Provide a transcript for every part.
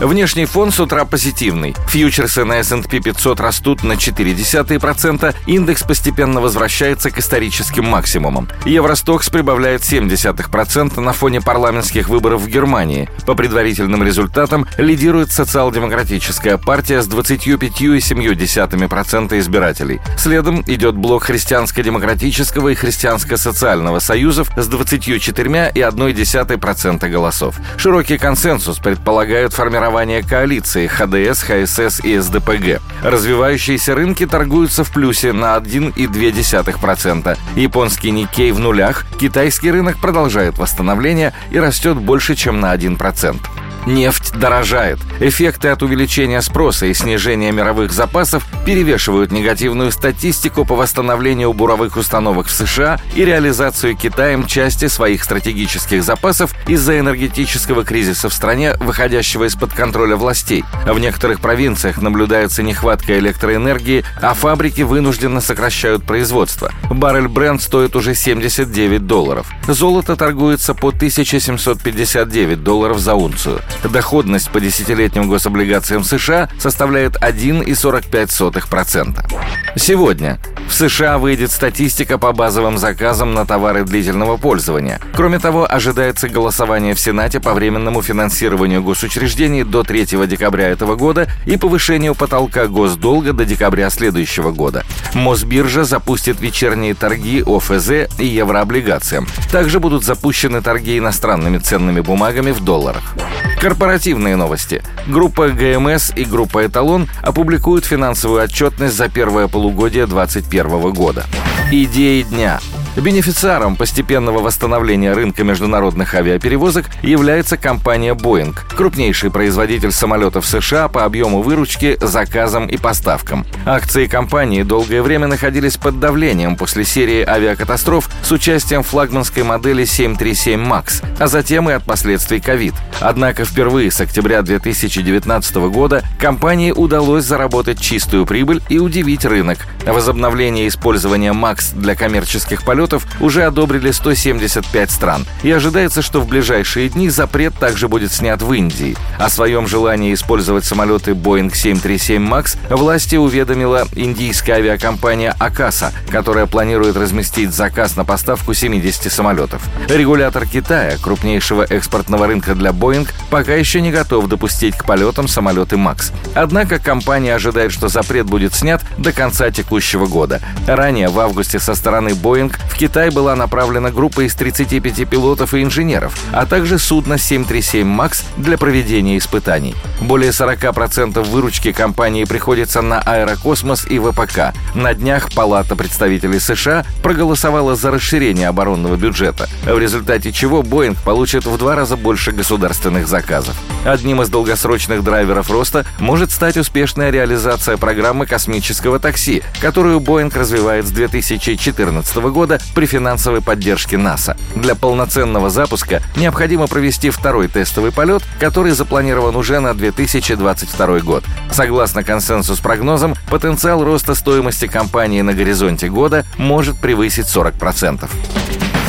Внешний фон с утра позитивный. Фьючерсы на S&P 500 растут на 0,4%, индекс постепенно возвращается к историческим максимумам. Евростокс прибавляет 0,7% на фоне парламентских выборов в Германии. По предварительным результатам лидирует социал-демократическая партия с 25,7% избирателей. Следом идет блок христианско-демократического и христианско-социального союзов с 24,1% голосов. Широкий консенсус предполагают формирование формирования коалиции ХДС, ХСС и СДПГ. Развивающиеся рынки торгуются в плюсе на 1,2%. Японский Никей в нулях, китайский рынок продолжает восстановление и растет больше, чем на 1%. Нефть дорожает. Эффекты от увеличения спроса и снижения мировых запасов перевешивают негативную статистику по восстановлению буровых установок в США и реализацию Китаем части своих стратегических запасов из-за энергетического кризиса в стране, выходящего из-под контроля властей. В некоторых провинциях наблюдается нехватка электроэнергии, а фабрики вынужденно сокращают производство. Баррель бренд стоит уже 79 долларов. Золото торгуется по 1759 долларов за унцию. Доходность по десятилетним гособлигациям США составляет 1,45%. Сегодня в США выйдет статистика по базовым заказам на товары длительного пользования. Кроме того, ожидается голосование в Сенате по временному финансированию госучреждений до 3 декабря этого года и повышению потолка госдолга до декабря следующего года. Мосбиржа запустит вечерние торги ОФЗ и еврооблигациям. Также будут запущены торги иностранными ценными бумагами в долларах. Корпоративные новости. Группа ГМС и группа Эталон опубликуют финансовую отчетность за первое полугодие 2021 года. Идеи дня. Бенефициаром постепенного восстановления рынка международных авиаперевозок является компания Boeing, крупнейший производитель самолетов США по объему выручки, заказам и поставкам. Акции компании долгое время находились под давлением после серии авиакатастроф с участием флагманской модели 737 MAX, а затем и от последствий ковид. Однако впервые с октября 2019 года компании удалось заработать чистую прибыль и удивить рынок. Возобновление использования MAX для коммерческих полетов самолетов уже одобрили 175 стран, и ожидается, что в ближайшие дни запрет также будет снят в Индии. О своем желании использовать самолеты Boeing 737 MAX власти уведомила индийская авиакомпания Акаса, которая планирует разместить заказ на поставку 70 самолетов. Регулятор Китая, крупнейшего экспортного рынка для Boeing, пока еще не готов допустить к полетам самолеты MAX. Однако компания ожидает, что запрет будет снят до конца текущего года. Ранее, в августе, со стороны Boeing в Китай была направлена группа из 35 пилотов и инженеров, а также судно 737 «Макс» для проведения испытаний. Более 40% выручки компании приходится на аэрокосмос и ВПК. На днях Палата представителей США проголосовала за расширение оборонного бюджета, в результате чего Боинг получит в два раза больше государственных заказов. Одним из долгосрочных драйверов роста может стать успешная реализация программы космического такси, которую Боинг развивает с 2014 года при финансовой поддержке НАСА. Для полноценного запуска необходимо провести второй тестовый полет, который запланирован уже на 2022 год. Согласно консенсус-прогнозам, потенциал роста стоимости компании на горизонте года может превысить 40%.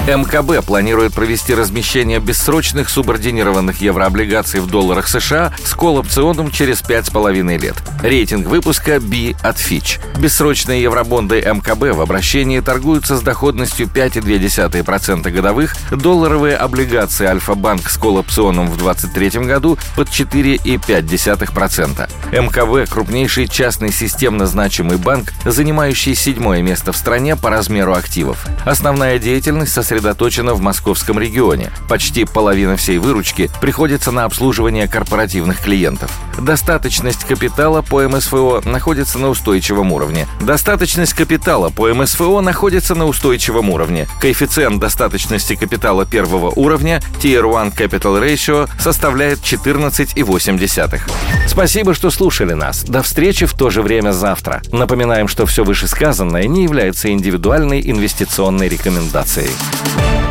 МКБ планирует провести размещение бессрочных субординированных еврооблигаций в долларах США с колл-опционом через 5,5 лет. Рейтинг выпуска B от Fitch. Бессрочные евробонды МКБ в обращении торгуются с доходностью 5,2% годовых, долларовые облигации Альфа-Банк с колл-опционом в 2023 году под 4,5%. МКБ – крупнейший частный системно значимый банк, занимающий седьмое место в стране по размеру активов. Основная деятельность сосредоточена сосредоточена в московском регионе. Почти половина всей выручки приходится на обслуживание корпоративных клиентов. Достаточность капитала по МСФО находится на устойчивом уровне. Достаточность капитала по МСФО находится на устойчивом уровне. Коэффициент достаточности капитала первого уровня Tier 1 Capital Ratio составляет 14,8. Спасибо, что слушали нас. До встречи в то же время завтра. Напоминаем, что все вышесказанное не является индивидуальной инвестиционной рекомендацией. podcast.